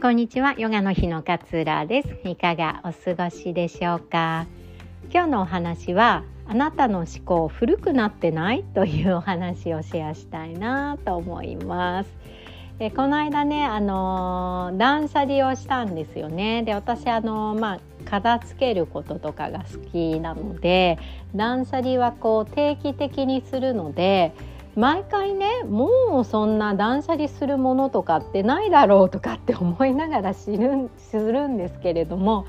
こんにちは。ヨガの日の勝浦です。いかがお過ごしでしょうか？今日のお話はあなたの思考古くなってない？というお話をシェアしたいなと思います。えこの間ねあの断捨離をしたんですよね。で私あのまあ片付けることとかが好きなので断捨離はこう定期的にするので毎回ねもうそんな断捨離するものとかってないだろうとかって思いながら知るするんですけれども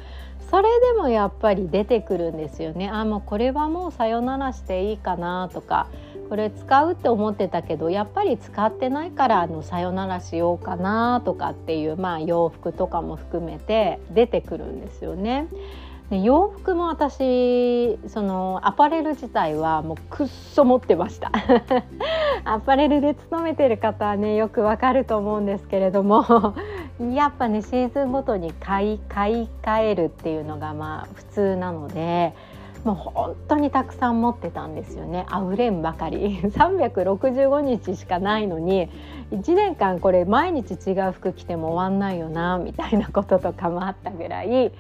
それでもやっぱり出てくるんですよねあもうこれはもうさよならしていいかなとかこれ使うって思ってたけどやっぱり使ってないからあのさよならしようかなとかっていう、まあ、洋服とかも含めて出てくるんですよね。で洋服も私そのアパレル自体はもうくっそ持ってました。アパレルで勤めてる方はねよくわかると思うんですけれども やっぱねシーズンごとに買い買い替えるっていうのがまあ普通なのでもう本当にたくさん持ってたんですよね。あふれんばかり。365日しかないのに1年間これ毎日違う服着ても終わんないよなみたいなこととかもあったぐらい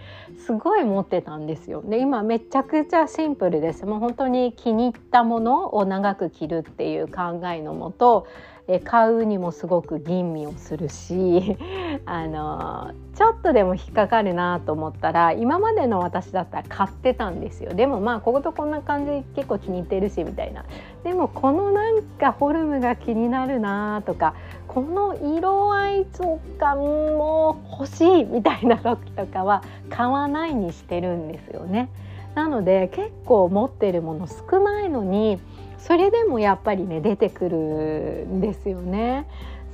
すごい持ってたんですよ。で今めちゃくちゃシンプルです。もう本当に気に入ったものを長く着るっていう考えのもとえ買うにもすごく吟味をするしあのちょっとでも引っかかるなと思ったら今までの私だったら買ってたんですよでもまあこことこんな感じ結構気に入ってるしみたいなでもこのなんかフォルムが気になるなとかこの色合いとかも欲しいみたいな時とかは買わないにしてるんですよね。なので結構持ってるもの少ないのにそれでもやっぱりね出てくるんですよね。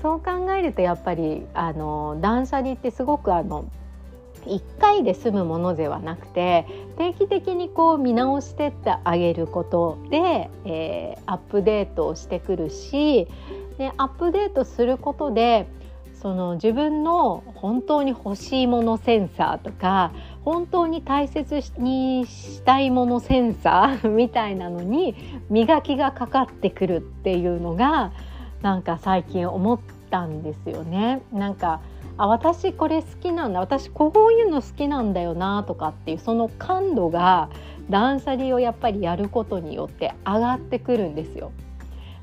そう考えるとやっぱりあの断捨離ってすごくあの1回で済むものではなくて定期的にこう見直してってあげることで、えー、アップデートをしてくるしでアップデートすることでその自分の本当に欲しいものセンサーとか本当に大切にしたいものセンサー みたいなのに磨きがかかってくるっていうのがなんか最近思ったんですよね。なんかあ私これ好きなんだ私こういうの好きなんだよなとかっていうその感度が断捨離をやっぱりやることによって上がってくるんですよ。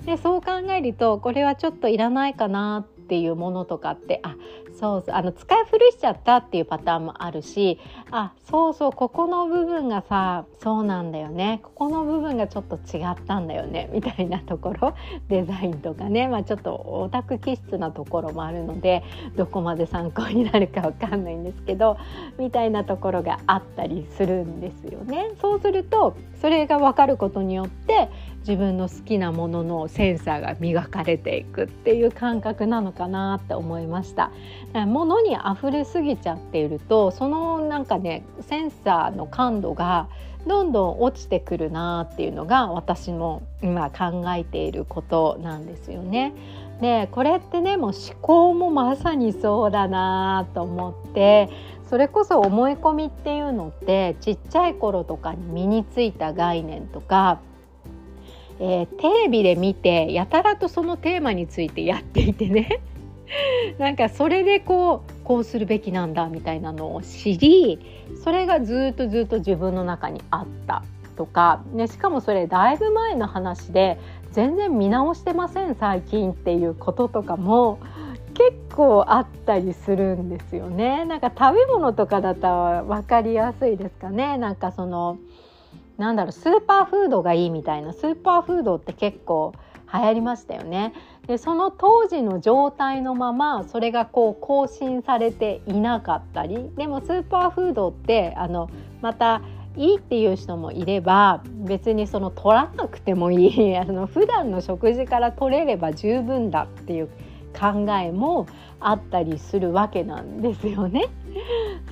でそう考えるとこれはちょっといらないかなっていうものとかってあそうあの使い古しちゃったっていうパターンもあるしあそうそうここの部分がさそうなんだよね。ここの部分がちょっと違ったんだよねみたいなところ。デザインとかね、まあ、ちょっとオタク気質なところもあるのでどこまで参考になるかわかんないんですけどみたいなところがあったりするんですよね。そうするとそれが分かることによって自分の好きなもののセンサーが磨かれていくっていう感覚なのかなって思いました。物に溢れすぎちゃっているとそのなんかねセンサーの感度がどんどん落ちてくるなっていうのが私の今考えていることなんですよね。でこれってねもう思考もまさにそうだなと思ってそれこそ思い込みっていうのってちっちゃい頃とかに身についた概念とかえー、テレビで見てやたらとそのテーマについてやっていてね。なんかそれでこうこうするべきなんだみたいなのを知りそれがずっとずっと自分の中にあったとか、ね、しかもそれだいぶ前の話で全然見直してません最近っていうこととかも結構あったりするんですよね。なんか食べ物とかだったら分かりやすいですかね。なんかそのなんだろうスーパーフードがいいみたいなスーパーフードって結構流行りましたよね。でその当時の状態のままそれがこう更新されていなかったりでもスーパーフードってあのまたいいっていう人もいれば別にその取らなくてもいい あの普段の食事から取れれば十分だっていう考えもあったりするわけなんですよね。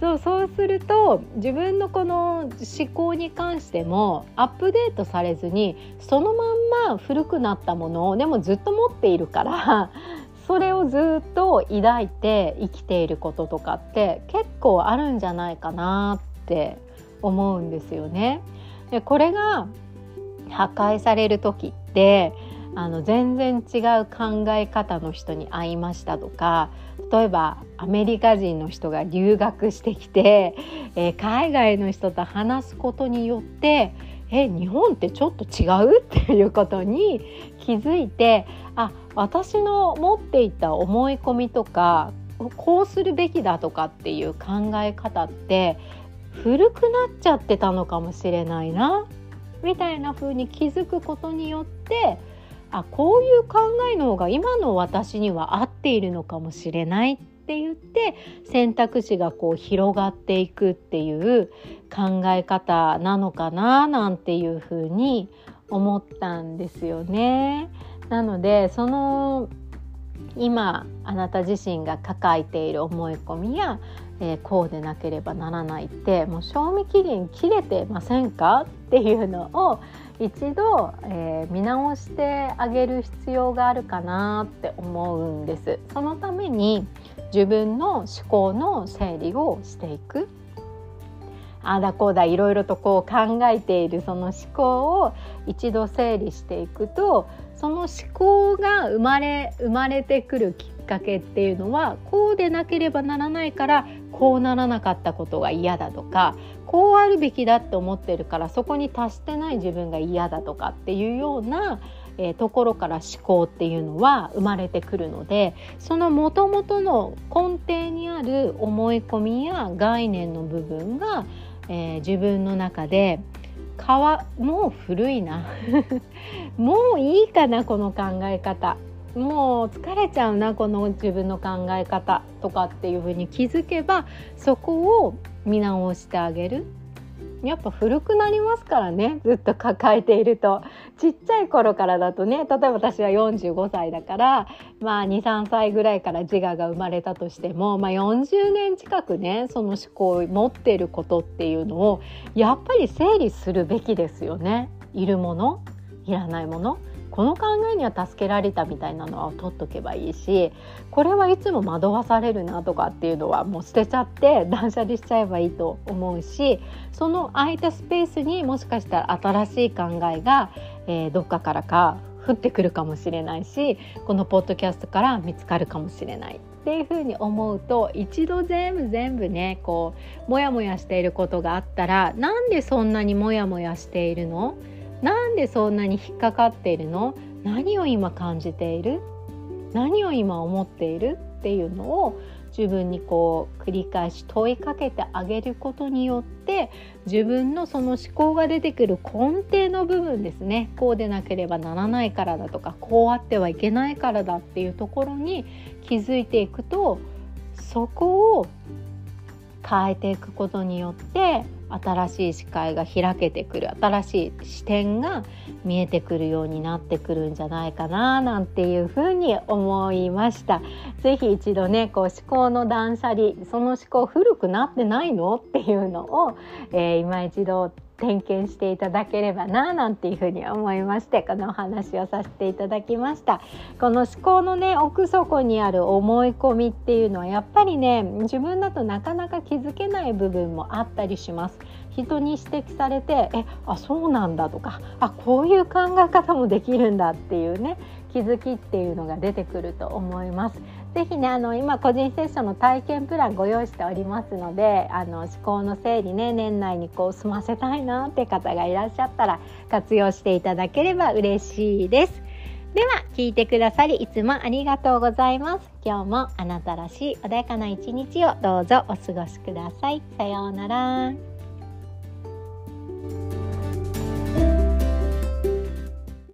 そうそうすると自分のこの思考に関してもアップデートされずにそのまんま古くなったものをでもずっと持っているからそれをずっと抱いて生きていることとかって結構あるんじゃないかなって思うんですよね。でこれが破壊される時ってあの全然違う考え方の人に会いましたとか例えばアメリカ人の人が留学してきて、えー、海外の人と話すことによってえ日本ってちょっと違うっていうことに気づいてあ私の持っていた思い込みとかこうするべきだとかっていう考え方って古くなっちゃってたのかもしれないなみたいな風に気づくことによってあこういう考えの方が今の私には合っているのかもしれないって言って選択肢がこう広がっていくっていう考え方なのかななんていうふうに思ったんですよね。なのでその今あなた自身が抱えている思い込みや、えー、こうでなければならないってもう賞味期限切れてませんかっていうのを一度、えー、見直してあげる必要があるかなって思うんです。そのために自分の思考の整理をしていくああだこうだいろいろとこう考えているその思考を一度整理していくとその思考が生まれ生まれてくるきっかけっていうのはこうでなければならないからこうならなかったことが嫌だとかこうあるべきだって思ってるからそこに達してない自分が嫌だとかっていうようなえー、ところから思考っていうのは生まれてくるのでそのもともとの根底にある思い込みや概念の部分が、えー、自分の中で皮もう古いな。もういいかなこの考え方。もう疲れちゃうなこの自分の考え方とかっていうふうに気づけばそこを見直してあげる。やっぱ古くなりますからね。ずっと抱えていると。ちっちゃい頃からだとね。例えば私は45歳だからまあ23歳ぐらいから自我が生まれたとしても、まあ、40年近くねその思考を持っていることっていうのをやっぱり整理するべきですよね。いるもの？いらないもの？この考えには助けられたみたいなのは取っとけばいいしこれはいつも惑わされるなとかっていうのはもう捨てちゃって断捨離しちゃえばいいと思うしその空いたスペースにもしかしたら新しい考えが、えー、どっかからか降ってくるかもしれないしこのポッドキャストから見つかるかもしれないっていうふうに思うと一度全部全部ねこうモヤモヤしていることがあったらなんでそんなにモヤモヤしているの？なんでそんなに引っかかっているの？何を今感じている？何を今思っている？っていうのを自分にこう繰り返し問いかけてあげることによって自分のその思考が出てくる根底の部分ですね。こうでなければならないからだとかこうあってはいけないからだっていうところに気づいていくとそこを変えていくことによって新しい視界が開けてくる新しい視点が見えてくるようになってくるんじゃないかななんていうふうに思いました。是非一度ねこう思考の断捨離その思考古くなってないの？っていうのを、えー、今一度点検していただければななんていうふうに思いましてこのお話をさせていただきましたこの思考のね奥底にある思い込みっていうのはやっぱりね自分だとなかなか気づけない部分もあったりします人に指摘されてえあそうなんだとかあこういう考え方もできるんだっていうね気づきっていうのが出てくると思います。ぜひねあの今個人セッションの体験プランご用意しておりますのであの思考の整理ね年内にこう済ませたいなって方がいらっしゃったら活用していただければ嬉しいです。では聞いてくださりいつもありがとうございます。今日もあなたらしい穏やかな一日をどうぞお過ごしください。さようなら。